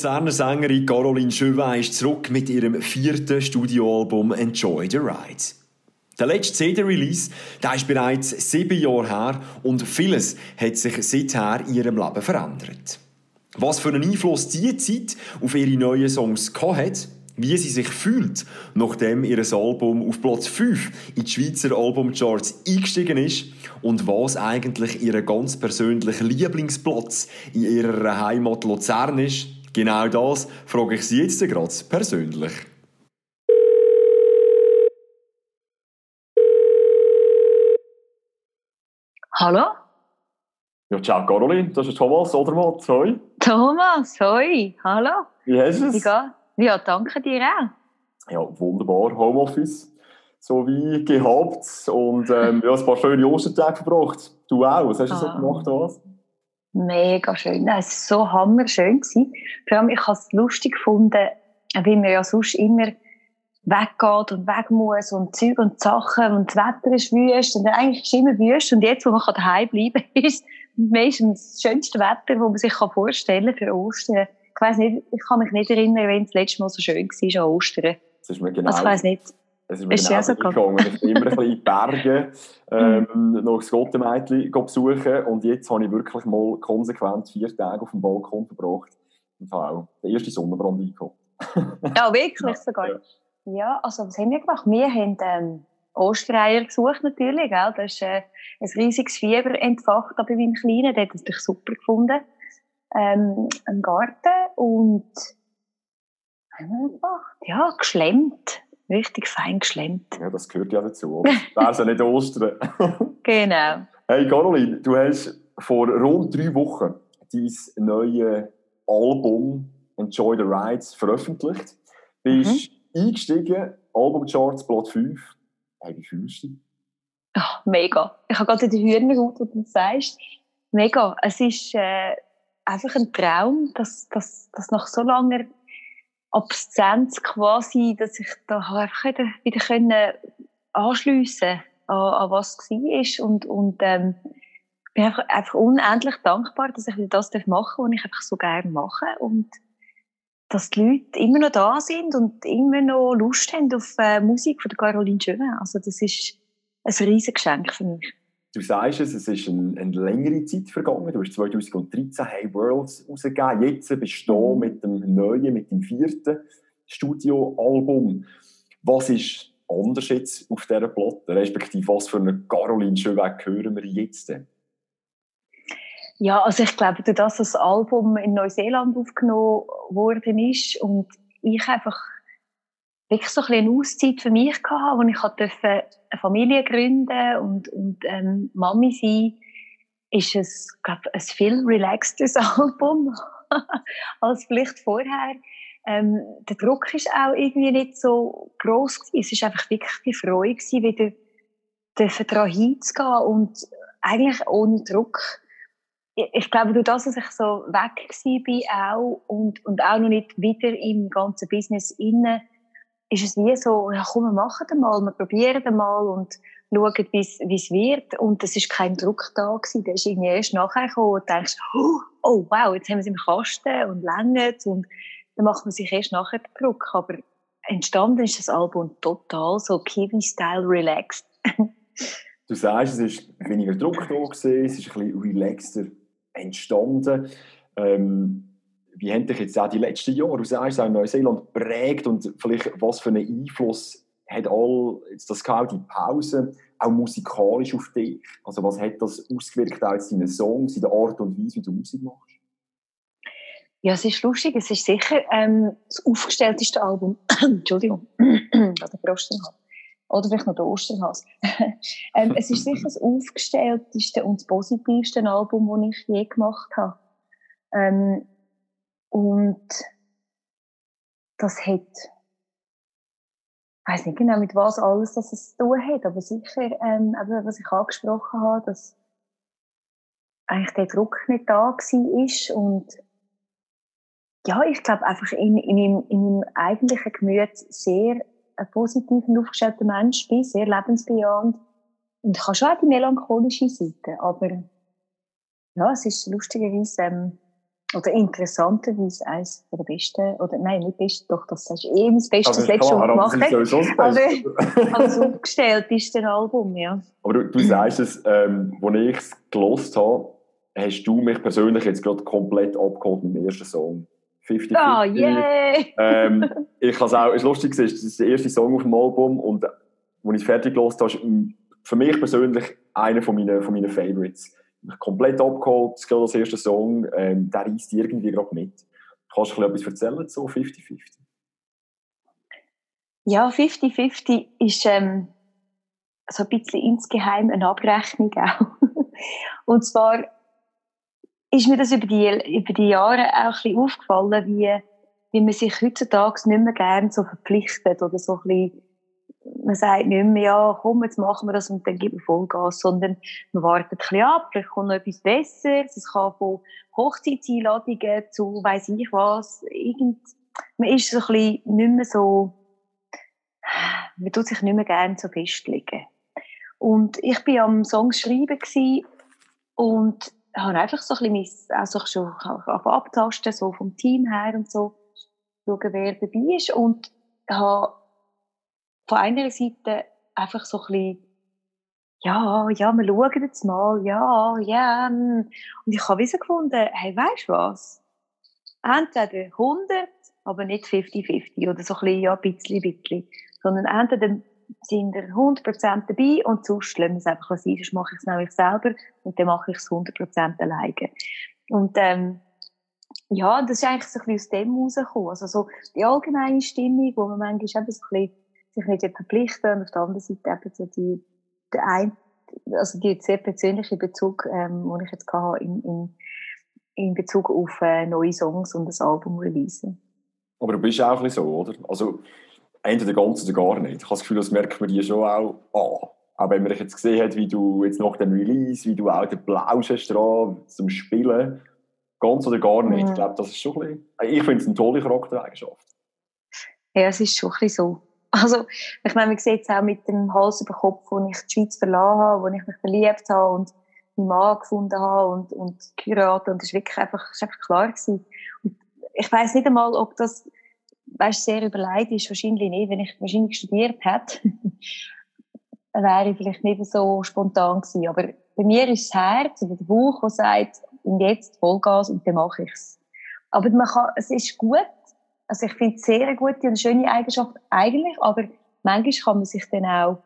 Luzerner Sängerin Caroline Chauvin ist zurück mit ihrem vierten Studioalbum Enjoy the Ride. Der letzte CD-Release ist bereits sieben Jahre her und vieles hat sich seither in ihrem Leben verändert. Was für einen Einfluss diese Zeit auf ihre neuen Songs hat, wie sie sich fühlt, nachdem ihr Album auf Platz 5 in die Schweizer Albumcharts eingestiegen ist und was eigentlich ihr ganz persönlicher Lieblingsplatz in ihrer Heimat Luzern ist, genau das frage ich sie jetzt gerade persönlich. Hallo? Ja, ciao Caroline, das ist Thomas Odermatt. Hoi. Thomas, hoi. Hallo. Wie hast du es? Ja, danke dir auch. Ja, wunderbar. Homeoffice, so wie gehabt. Und ähm, ja, ein paar schöne Ostertage verbracht. Du auch. Was hast du ah. so gemacht? Was? Mega schön. Es war so hammerschön. Vor allem, ich habe es lustig gefunden, wie man ja sonst immer weggeht und weg muss und Zeug und Sachen und das Wetter ist wüst und eigentlich ist es immer wüst und jetzt, wo man daheim bleiben kann, ist meistens das schönste Wetter, das man sich vorstellen kann für Ostern ich weiß nicht, ich kann mich nicht erinnern, wenn es das letzte Mal so schön war an Ostern. Das ist mir genau. Also ich weiß nicht. Es ist mir ist genau so gegangen. Ich bin immer ein bisschen in die Berge ähm, mhm. noch das Gottemädchen besuchen und jetzt habe ich wirklich mal konsequent vier Tage auf dem Balkon verbracht und habe auch den ersten Sonnenbrand eingeholt. ja, wirklich sogar. Ja. ja. also was haben wir gemacht? Wir haben ähm, Ostereier gesucht natürlich, gell? das ist äh, ein riesiges Fieber entfacht, aber wie ein Kleiner, der hat es natürlich super gefunden ähm, einen Garten und einfach, ja, geschlemmt. Richtig fein geschlemmt. Ja, das gehört ja dazu. Wäre es ja nicht Ostern. genau. Hey Caroline, du hast vor rund drei Wochen dein neues Album Enjoy the Rides veröffentlicht. Du bist mhm. eingestiegen, Albumcharts, Platz 5. Hey, wie fühlst du dich? Oh, mega. Ich habe gerade die Hühnerhaut, wo du das sagst. Mega. Es ist... Äh einfach ein Traum, dass, dass, dass nach so langer Absenz quasi, dass ich da einfach wieder, wieder können anschliessen an, an was war und, und ähm, bin einfach, einfach unendlich dankbar, dass ich wieder das machen darf, was ich einfach so gerne mache und dass die Leute immer noch da sind und immer noch Lust haben auf äh, Musik von der Caroline Schöne. Also das ist ein riesiges Geschenk für mich. Du sagst es, es ist eine, eine längere Zeit vergangen. Du hast 2013 Hey Worlds rausgegeben. Jetzt bist du hier mit dem neuen, mit dem vierten Studioalbum. Was ist anders jetzt auf dieser Platte? Respektive, was für eine Caroline Schönweg hören wir jetzt? Ja, also ich glaube, dass das Album in Neuseeland aufgenommen worden ist und ich einfach wirklich so ein eine Auszeit für mich gehabt, wo ich eine Familie gründen und, und ähm, Mami sein, ist es, glaube ein viel relaxteres Album als vielleicht vorher. Ähm, der Druck ist auch irgendwie nicht so groß. Es ist einfach wirklich die Freude gewesen, wieder daran hinzugehen und eigentlich ohne Druck. Ich, ich glaube, durch das, dass ich so weg war auch und, und auch noch nicht wieder im ganzen Business innen, ist es wie so, ja komm, wir machen den mal, wir probieren den mal und schauen, wie es wird. Und es ist kein Druck da gewesen. Der ist irgendwie erst nachher gekommen und denkst, oh, oh wow, jetzt haben wir es im Kasten und länger und dann macht man sich erst nachher den Druck. Aber entstanden ist das Album total so Kiwi-Style relaxed. du sagst, es ist weniger Druck da gewesen, es ist ein bisschen relaxter entstanden. Ähm, wie haben dich jetzt auch die letzten Jahre, du sagst, auch Neuseeland prägt und vielleicht was für einen Einfluss hat all jetzt das gehabt, die Pause, auch musikalisch auf dich? Also was hat das ausgewirkt auch in den Songs, in der Art und Weise, wie du Musik machst? Ja, es ist lustig. Es ist sicher ähm, das aufgestellteste Album. Entschuldigung. Oder vielleicht noch der Osterhals. ähm, es ist sicher das aufgestellteste und das positivste Album, das ich je gemacht habe. Ähm, und das hat, ich weiß nicht genau, mit was alles das es zu tun hat, aber sicher, ähm, eben, was ich angesprochen habe, dass eigentlich der Druck nicht da war und ja, ich glaube einfach in, in, meinem, in meinem eigentlichen Gemüt sehr ein positiv und aufgestellter Mensch bin, sehr lebensbejahend und ich habe schon auch die melancholische Seite, aber ja, es ist lustigerweise ähm, oder interessanterweise eines der besten, oder nein, nicht beste, doch, das ist eben das Beste, also das letzte schon gemacht hat. Als aufgestellt ist das Album, ja. Aber du, du sagst es, ähm, als ich es gelost habe, hast du mich persönlich jetzt gerade komplett abgeholt mit dem ersten Song. 50 Ah, oh, yeah! ähm, ich habe auch, es lustig ist, das ist der erste Song auf dem Album und als ich es fertig gelost habe, ist für mich persönlich einer von meinen, von meinen Favorites komplett abgeholt, das als erster Song, ähm, der reißt irgendwie gerade mit. Kannst du etwas erzählen, so 50-50? Ja, 50-50 ist ähm, so ein bisschen insgeheim eine Abrechnung auch. Und zwar ist mir das über die, über die Jahre auch ein bisschen aufgefallen, wie, wie man sich heutzutage nicht mehr gerne so verpflichtet oder so ein bisschen man sagt nicht mehr, ja, komm, jetzt machen wir das und dann geben wir Vollgas, sondern man wartet ein bisschen ab, vielleicht kommt noch etwas Besseres. Es kann von Hochzeitseinladungen zu weiss ich was. Irgend, man ist so ein bisschen nicht mehr so, man tut sich nicht mehr gerne so festlegen. Und ich bin am Song schreiben und habe einfach so ein bisschen also schon abtasten, so vom Team her und so, schauen, wer dabei ist und habe von einer Seite einfach so ein bisschen, ja, ja, wir schauen jetzt mal, ja, ja. Hm. Und ich habe gefunden, hey, weißt du was? Entweder 100, aber nicht 50-50 oder so ein bisschen, ja, ein bisschen, ein bisschen. Sondern entweder sind wir 100% dabei und sonst lassen wir es einfach sein, sonst mache ich es nämlich selber und dann mache ich es 100% alleine. Und ähm, ja, das ist eigentlich so ein bisschen aus dem rausgekommen. Also so die allgemeine Stimmung, wo man manchmal eben so ein bisschen sich nicht verpflichten und auf der anderen Seite eben so die, der ein, also die sehr persönliche Bezug, ähm, den ich jetzt hatte in, in, in Bezug auf äh, neue Songs und das Album release. Aber du bist auch bisschen so, oder? Also entweder ganz oder gar nicht. Ich habe das Gefühl, das merkt man dir schon auch an. Auch wenn man dich jetzt gesehen hat, wie du jetzt nach dem Release, wie du auch den Plausch hast dran, zum Spielen, ganz oder gar nicht. Mhm. Ich glaube, das ist schon ein bisschen, ich finde es eine tolle Charaktereigenschaft. Ja, es ist schon ein bisschen so. Also, ich meine, man sieht es auch mit dem Hals über Kopf, wo ich die Schweiz verlassen habe, wo ich mich verliebt habe und meinen Mann gefunden habe und, und geheiratet. Und das war wirklich einfach, ist einfach klar gewesen. Und ich weiss nicht einmal, ob das, weißt, sehr überlegt ist. Wahrscheinlich nicht. Wenn ich wahrscheinlich studiert hätte, wäre ich vielleicht nicht so spontan gewesen. Aber bei mir ist das Herz oder der Bauch, der sagt, und jetzt Vollgas und dann mache ich es. Aber man kann, es ist gut, also ich finde es sehr eine gute und schöne Eigenschaft eigentlich, aber manchmal kann man sich dann auch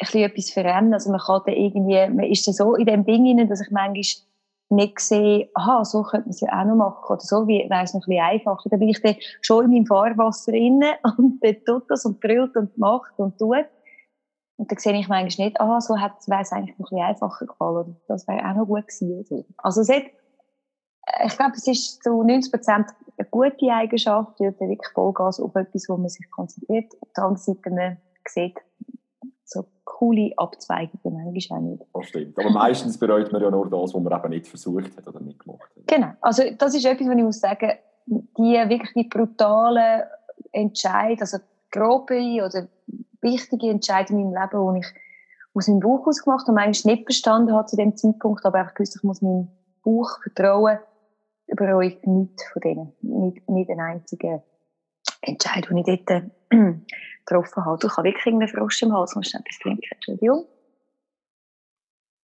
ein etwas verändern. Also man kann dann irgendwie, man ist dann so in dem Ding hinein, dass ich manchmal nicht sehe, aha, so könnte man es ja auch noch machen, oder so wäre es noch ein bisschen einfacher. Dann bin ich dann schon in meinem Fahrwasser inne und dann tut das und brüllt und macht und tut. Und dann sehe ich manchmal nicht, aha, so wäre es eigentlich noch ein bisschen einfacher gefallen, das wäre auch noch gut gewesen. Also es hat ich glaube, es ist zu 90 Prozent eine gute Eigenschaft, weil wirklich Vollgas auf etwas, wo man sich konzentriert. Auf der anderen Seite, man sieht so coole Abzweigungen manchmal auch nicht. Das stimmt. Aber meistens bereut man ja nur das, was man eben nicht versucht hat oder nicht gemacht hat. Genau. Also, das ist etwas, was ich muss sagen, die wirklich die brutalen Entscheidungen, also grobe oder wichtige Entscheidungen in meinem Leben, die ich aus meinem Buch ausgemacht habe und manchmal nicht verstanden habe zu dem Zeitpunkt, aber einfach gewusst, ich muss meinem Buch vertrauen, ich nichts von denen. Nicht, nicht einen einzigen Entscheid, den ich dort getroffen habe. Du hast wirklich einen Frosch im Hals, musst du etwas trinken, Entschuldigung.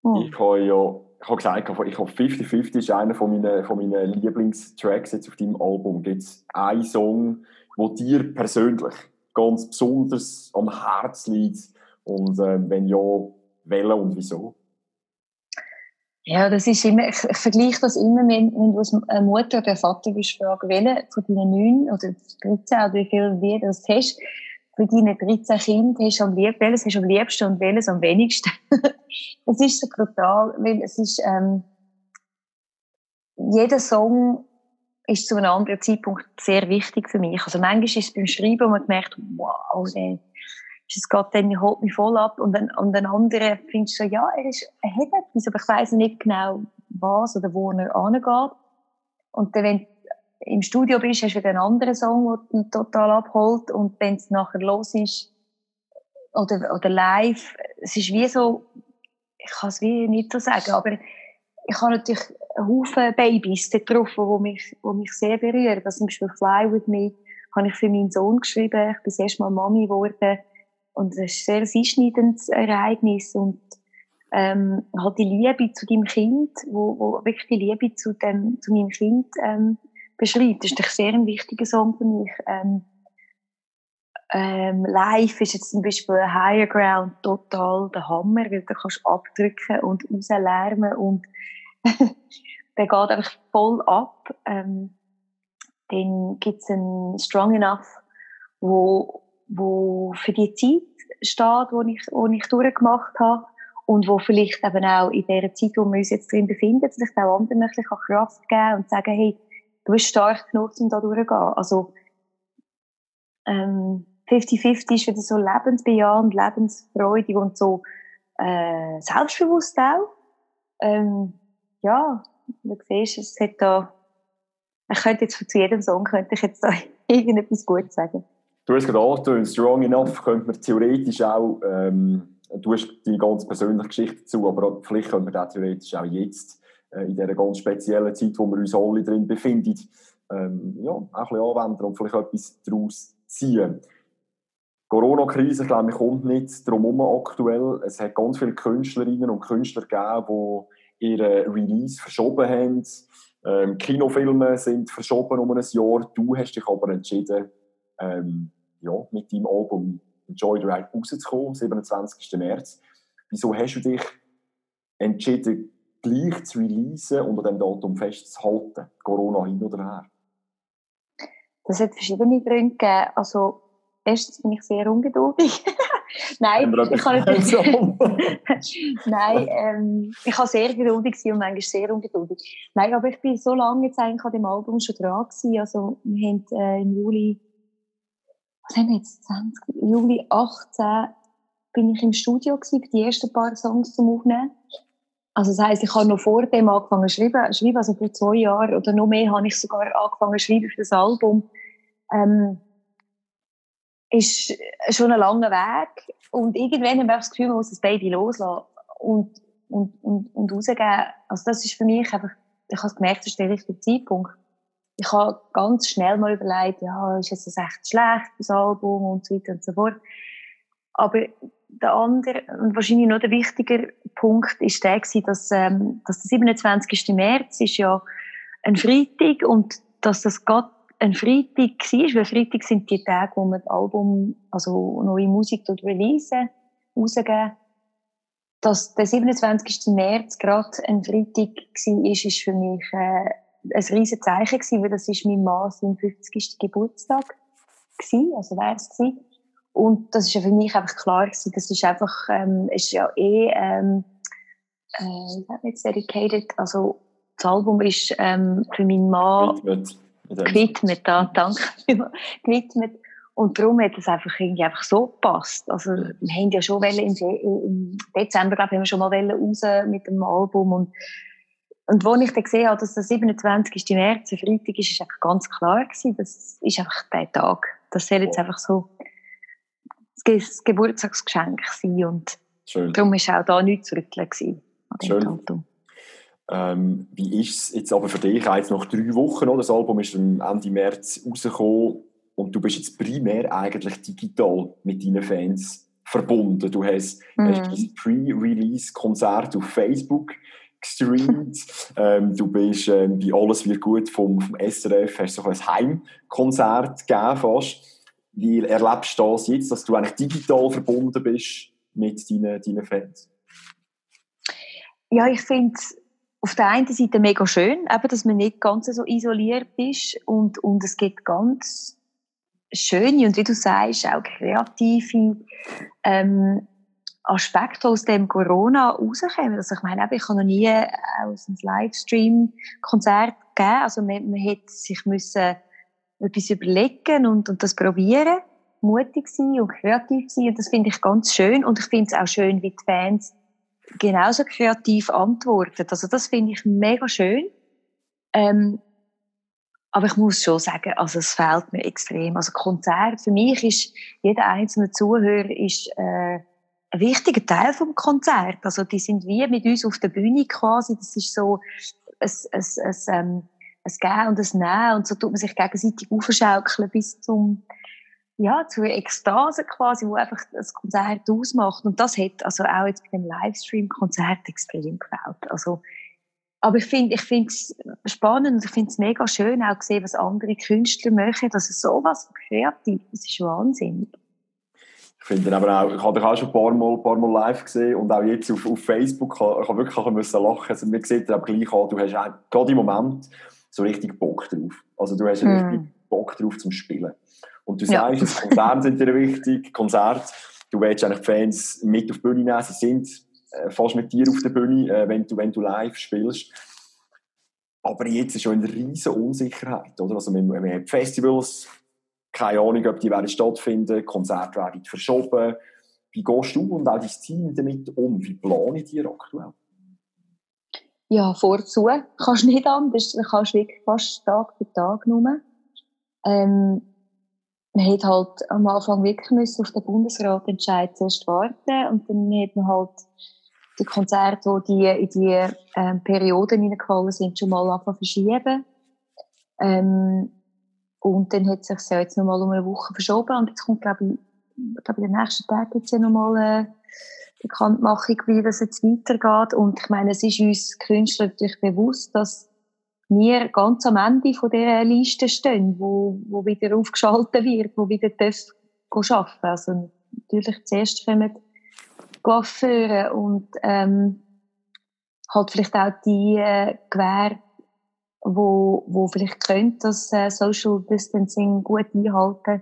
Hm. Ich habe ja ich habe gesagt, ich habe 50-50 ist einer von meinen, von meinen Lieblingstracks jetzt auf deinem Album. Gibt es einen Song, der dir persönlich ganz besonders am Herzen liegt? Und äh, wenn ja, welcher und wieso? Ja, das ist immer, ich, ich vergleiche das immer, wenn, wenn du als Mutter oder Vater bist, fragen, welche von deinen neun oder 13 oder wie viel wir das hast, für deine 13 Kinder hast du am liebsten, welches hast du am liebsten und welches am wenigsten. das ist so brutal, weil es ist, ähm, jeder Song ist zu einem anderen Zeitpunkt sehr wichtig für mich. Also manchmal ist es beim Schreiben, wo man gemerkt, wow, der, es geht dann, holt mich voll ab. Und dann, und dann andere findest du so, ja, er, ist, er hat etwas, aber ich weiss nicht genau, was oder wo er angeht. Und dann, wenn du im Studio bist, hast du wieder einen anderen Song, der dich total abholt. Und wenn es nachher los ist, oder, oder live, es ist wie so, ich kann es wie nicht so sagen, aber ich habe natürlich einen Haufen Babys getroffen, die mich, die mich sehr berühren. Das zum Beispiel Fly With Me habe ich für meinen Sohn geschrieben. Ich bin das erste Mal Mami geworden. Und das ist ein sehr einschneidendes Ereignis. Und ähm, halt die Liebe zu deinem Kind, wo, wo wirklich die Liebe zu, dem, zu meinem Kind ähm, beschreibt. Das ist natürlich sehr ein wichtiger Song für mich. Ähm, ähm, live ist jetzt zum Beispiel Higher Ground total der Hammer, weil du kannst abdrücken und rauslärmen und der geht einfach voll ab. Ähm, dann gibt's ein Strong Enough, wo, wo für die Zeit steht, wo ich, wo ich durchgemacht habe und wo vielleicht eben auch in der Zeit, wo wir uns jetzt drin befinden, vielleicht auch anderen ein bisschen Kraft geben und sagen, hey, du bist stark genug, um da durchzugehen. Also, ähm, 50-50 ist wieder so lebensbejahend, lebensfreudig und so äh, selbstbewusst auch. Ähm, ja, du siehst, es hat da, ich könnte jetzt zu jedem Song könnte ich jetzt da irgendetwas Gutes sagen. Du hast gerade angetönt, Strong Enough könnte man theoretisch auch, ähm, du hast die ganz persönliche Geschichte dazu, aber vielleicht könnte man das theoretisch auch jetzt, äh, in dieser ganz speziellen Zeit, wo wir uns alle drin befinden, ähm, ja, auch ein bisschen anwenden und vielleicht etwas daraus ziehen. Corona-Krise, glaube ich, kommt nicht drum herum aktuell. Es hat ganz viele Künstlerinnen und Künstler gegeben, die ihre Release verschoben haben. Ähm, Kinofilme sind verschoben um ein Jahr. Du hast dich aber entschieden, ähm, ja, mit deinem Album Enjoy the Ride rauszukommen, am 27. März. Wieso hast du dich entschieden, gleich zu releasen und an diesem Datum festzuhalten? Corona hin oder her? Das hat verschiedene Gründe gegeben. Also, erstens bin ich sehr ungeduldig. Nein, ich kann nicht. Nein, ähm, ich war sehr geduldig und manchmal sehr ungeduldig. Nein, aber ich bin so lange jetzt eigentlich an dem Album schon dran gewesen. Also, wir haben äh, im Juli, was haben wir jetzt, 20, Juli 18 bin ich im Studio gewesen, die ersten paar Songs zum Aufnehmen. Also das heisst, ich habe noch vor dem angefangen zu schreiben, schreiben also vor zwei Jahren oder noch mehr habe ich sogar angefangen zu schreiben für das Album. Ähm, ist schon ein langer Weg. Und irgendwann habe ich das Gefühl, man muss das Baby loslassen und, und, und, und rausgeben. Also das ist für mich einfach, ich habe gemerkt, das ist der richtige Zeitpunkt. Ich habe ganz schnell mal überlegt, ja, ist jetzt das echt schlecht, das Album und so weiter und so fort. Aber der andere und wahrscheinlich noch der wichtige Punkt ist der gewesen, dass, ähm, dass der 27. März ist ja ein Freitag und dass das gerade ein Freitag war, weil Freitag sind die Tage, wo man das Album, also neue Musik releasen, rausgeben. Dass der 27. März gerade ein Freitag war, ist, ist für mich äh, ein riesen Zeichen gewesen, weil das ist mein Mann sein 50. Geburtstag gewesen, also wäre es gewesen. Und das ist ja für mich einfach klar gewesen, das ist einfach, ähm, ist ja eh, ähm, äh, jetzt dedicated, also das Album ist ähm, für meinen Mann gewidmet, da, danke, gewidmet. Und darum hat es einfach irgendwie einfach so gepasst. Also, wir haben ja schon im, im Dezember, glaube ich, haben wir schon mal raus mit dem Album und, und als ich dann gesehen habe, dass der 27. März ein Freitag ist, ist einfach ganz klar gewesen, das ist einfach der Tag. Das soll jetzt einfach so das Geburtstagsgeschenk sein und Schön. darum war auch da nichts zu rütteln gewesen, an dem Schön. Datum. Ähm, wie ist es jetzt aber für dich jetzt nach drei Wochen? Oder? Das Album ist Ende März rausgekommen und du bist jetzt primär eigentlich digital mit deinen Fans verbunden. Du hast, mhm. hast ein Pre-Release-Konzert auf Facebook gestreamt. ähm, du bist ähm, bei Alles wird gut vom, vom SRF, hast so ein Heimkonzert gegeben fast. Wie erlebst du das jetzt, dass du eigentlich digital verbunden bist mit deinen, deinen Fans? Ja, ich finde auf der einen Seite mega schön, eben, dass man nicht ganz so isoliert ist und, und es gibt ganz schöne und wie du sagst, auch kreative ähm, Aspekte aus dem Corona rauskommen. Also ich meine, ich habe noch nie aus einem Livestream-Konzert gegeben, also man, man hätte sich müssen etwas überlegen und, und das probieren, mutig sein und kreativ sein und das finde ich ganz schön und ich finde es auch schön, wie die Fans genauso kreativ antwortet. Also das finde ich mega schön. Ähm, aber ich muss schon sagen, also es fehlt mir extrem. Also Konzert für mich ist jeder einzelne Zuhörer ist äh, ein wichtiger Teil vom Konzert. Also die sind wie mit uns auf der Bühne quasi. Das ist so ein, ein, ein, ähm, Gehen und ein Nehmen und so tut man sich gegenseitig aufschaukeln bis zum ja, zur Ekstase quasi, wo einfach das Konzert ausmacht. Und das hat also auch jetzt bei dem Livestream-Konzert extrem gefällt. Also, aber ich finde, ich finde es spannend und ich finde es mega schön, auch gesehen, was andere Künstler machen. Das ist sowas kreativ, das ist wahnsinnig. Ich finde aber auch, ich habe dich auch schon ein paar Mal, ein paar Mal live gesehen und auch jetzt auf, auf Facebook, ich habe wirklich ein bisschen lachen also man sieht aber gleich an, du hast auch, gerade im Moment so richtig Bock drauf. Also du hast mm. richtig Bock drauf zum Spielen. Und du sagst, ja. das Konzert sind dir wichtig, Konzert, du willst eigentlich die Fans mit auf die Bühne nehmen, sie sind äh, fast mit dir auf der Bühne, äh, wenn, du, wenn du live spielst. Aber jetzt ist schon eine riesige Unsicherheit, oder? Also wir, wir haben Festivals, keine Ahnung, ob die werden stattfinden, Konzerte werden verschoben. Wie gehst du und auch dein Team damit um? Wie planen die aktuell? Ja, vorzu kannst nicht anders. Du kannst wirklich fast Tag für Tag nur. Ähm, man hat halt am Anfang wirklich müssen auf den Bundesrat entscheiden zuerst warten und dann hat man halt die Konzerte, die, die in die ähm, Perioden hineingefallen sind, schon mal anfangen verschieben. Ähm, und dann hat es sich ja jetzt noch mal um eine Woche verschoben und jetzt kommt, glaube ich, glaube, in den nächsten Tagen jetzt ja noch mal eine Bekanntmachung, wie das jetzt weitergeht. Und ich meine, es ist uns Künstlern natürlich bewusst, dass wir ganz am Ende von dieser Liste stehen, wo, wo wieder aufgeschaltet wird, wo wieder darf arbeiten Also natürlich zuerst kommen Coiffeure und ähm, halt vielleicht auch die äh, Gewerbe, wo, wo vielleicht können das äh, Social Distancing gut einhalten,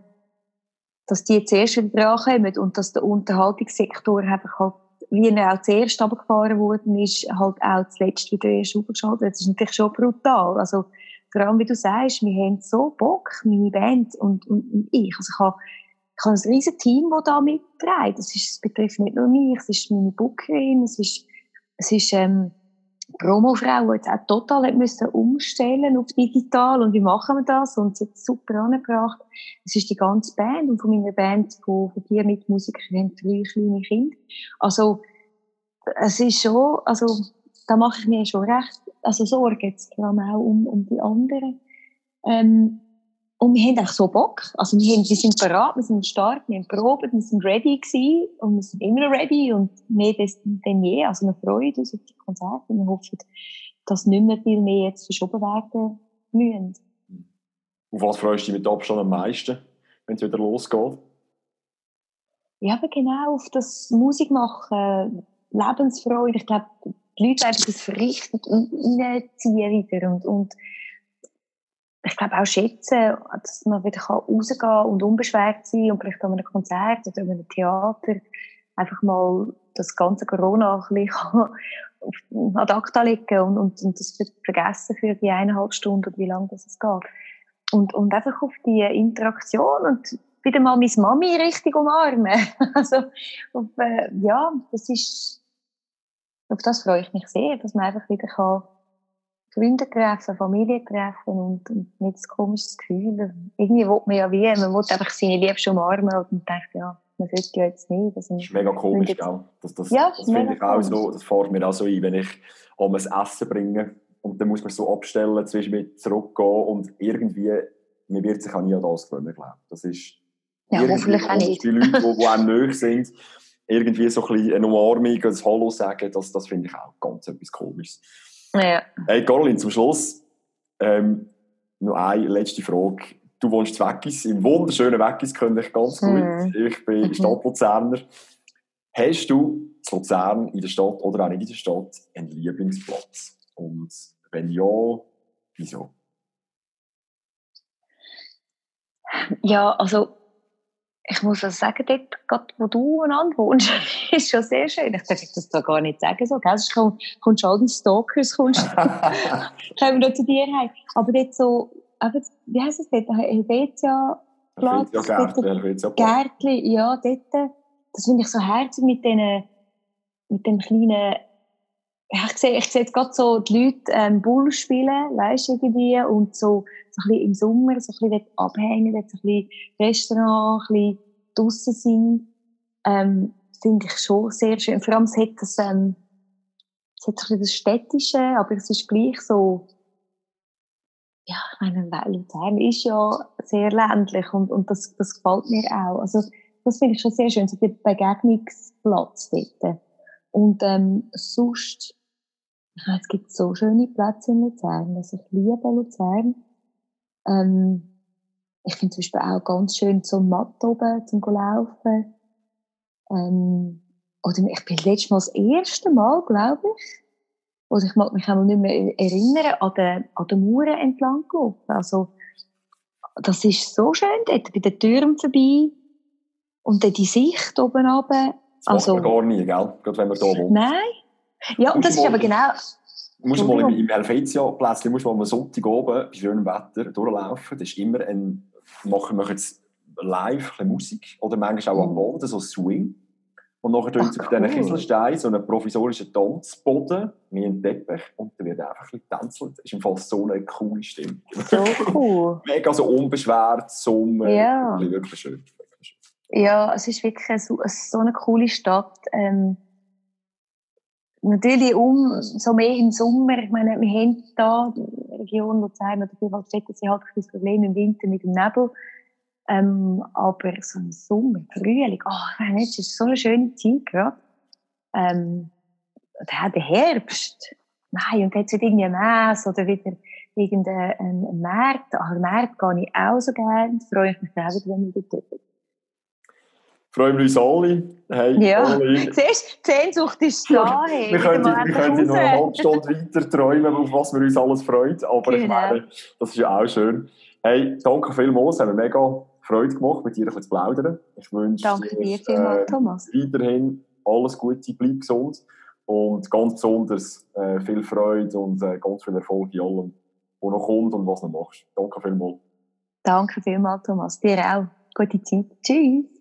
dass die zuerst wieder drankommen und dass der Unterhaltungssektor einfach halt wie er auch zuerst runtergefahren worden ist, halt auch zuletzt wieder erst aufgeschaltet. Das ist natürlich schon brutal. Also, vor allem, wie du sagst, wir haben so Bock, meine Band und, und, und ich. Also, ich habe, ich habe ein riesiges Team, das da mitträgt. Das, ist, das betrifft nicht nur mich, es ist meine Bookerin, es ist, es ist, ähm, Promofrau, die jetzt auch total müssen umstellen auf digital und wie machen wir das und sie hat super angebracht. Es ist die ganze Band und von meiner Band, von, von vier Mitmusikern, haben drei kleine Kinder. Also, es ist schon, also, da mache ich mir schon recht, also Sorgen jetzt vor allem auch um, um die anderen. Ähm, und wir haben eigentlich so Bock. Also wir, haben, wir sind bereit, wir sind stark, wir haben probiert, wir sind ready gewesen und wir sind immer ready und mehr denn je. Also wir freuen uns auf die Konzerte und wir hoffen, dass nicht mehr viel mehr jetzt verschoben werden müssen. Auf was freust du dich mit Abstand am meisten, wenn es wieder losgeht? Ja, aber genau auf das Musikmachen, Lebensfreude. Ich glaube, die Leute werden das richtig reinziehen wieder und, und ich glaube auch schätzen, dass man wieder rausgehen kann und unbeschwert sein und vielleicht an einem Konzert oder an einem Theater einfach mal das ganze Corona ein bisschen ad acta legen und, und, und das vergessen für die eineinhalb Stunden oder wie lange das geht. Und, und einfach auf die Interaktion und wieder mal meine Mami richtig umarmen. also, auf, äh, ja, das ist, auf das freue ich mich sehr, dass man einfach wieder kann Freunde treffen, Familie treffen und, und nicht ein komisches Gefühl. Irgendwie will man ja wie, man will einfach seine Liebste umarmen und denkt, ja, man sollte ja jetzt nicht. Also, das ist mega komisch, jetzt... gell? Das, das, ja, das finde ich auch so, das fährt mir auch so ein, wenn ich um ein Essen bringe und dann muss man so abstellen, zwischen mir zurückgehen und irgendwie, man wird sich auch nie an das gewöhnen, glaube Das ist ja, hoffentlich auch nicht. Die Leute, die, die einem nahe sind, irgendwie so ein bisschen eine Umarmung, ein Hallo sagen, das, das finde ich auch ganz etwas Komisches. Ja. Hey, Caroline, zum Schluss ähm, noch eine letzte Frage. Du wohnst in Weggis, im wunderschönen Weggis, könnte ich ganz gut. Mhm. Ich bin mhm. Stadtluzerner. Hast du in Luzern in der Stadt oder auch nicht in der Stadt einen Lieblingsplatz? Und wenn ja, wieso? Ja, also ich muss also sagen, dort, gerade wo du einander wohnst, ist schon sehr schön. Ich darf das da gar nicht sagen, so, gell? Sonst kommst, kommst all den Stalkers, kommst, kommen da zu dir heim. Aber dort so, eben, wie heisst es dort? Helvetia Platz? Ja, Gärtli, ja, dort, das finde ich so herzig mit den, mit dem kleinen, ja, ich sehe, ich sehe jetzt gerade so die Leute, ähm, Bull spielen, weißt du, irgendwie, und so, so ein bisschen im Sommer so ein bisschen abhängen, so ein bisschen Restaurant, ein bisschen draussen sein. Ähm, finde ich schon sehr schön. Vor allem es hat das, ähm, es hat so das Städtische, aber es ist gleich so, ja, ich meine, Luzern ist ja sehr ländlich und, und das, das gefällt mir auch. Also, das finde ich schon sehr schön, so der Begegnungsplatz dort. Und ähm, sonst, es gibt so schöne Plätze in Luzern, also ich liebe Luzern. Ähm, ich finde zum Beispiel auch ganz schön zum Matt oben, zum Laufen. Ähm, oder ich bin letztes Mal das erste Mal, glaube ich, oder ich mag mich auch nicht mehr erinnern, an den, an den Mauern entlang gelaufen. Also, das ist so schön dort, bei den Türen vorbei. Und dann die Sicht oben runter. Das also, macht man gar nie, gell? Gerade wenn man da wohnt. Nein. Ja, und das ist aber genau... Musst mal im, im Helvetia-Plätzchen, musst mal am Sonntag oben bei schönem Wetter durchlaufen. Das ist immer ein... Machen wir jetzt live ein Musik oder manchmal auch am Boden, so Swing. Und nachher tun sie auf diesen Kieselstein so einen provisorischen Tanzboden, wie ein Teppich, und dann wird einfach ein bisschen. Das ist im Fall so eine coole Stimme. So cool. Mega so unbeschwert, Sommer. Ja. Wirklich schön. Ja, es ist wirklich eine, so eine coole Stadt. Ähm, natürlich um, so mehr im Sommer. Ich meine, wir haben da, die Region Luzern oder die Waldstätten, sie hat das Problem im Winter mit dem Nebel. Ähm, aber so im Sommer, Frühling, oh, ich es ist so eine schöne Zeit gerade. Ähm, der, der Herbst, nein, und jetzt wird irgendwie ein Mess oder wieder irgendein ein März. Ach, März gehe ich auch so gerne. Freue ich mich auch wieder, wenn ich wieder dürfen. Freuen wir uns alle. Hey, ja, alle. siehst die Sehnsucht ist da. Hey. wir können, wir können noch eine halbe Stunde weiter träumen, auf was wir uns alles freuen. Aber genau. ich meine, das ist ja auch schön. Hey, danke vielmals, es hat mir mega Freude gemacht, mit dir ein bisschen zu plaudern. Ich wünsche danke dir, dir vielmals, äh, Thomas. weiterhin alles Gute, bleib gesund und ganz besonders äh, viel Freude und äh, ganz viel Erfolg in allem, was noch kommt und was du noch machst. Danke vielmals. Danke vielmals, Thomas. Dir auch. Gute Zeit. Tschüss.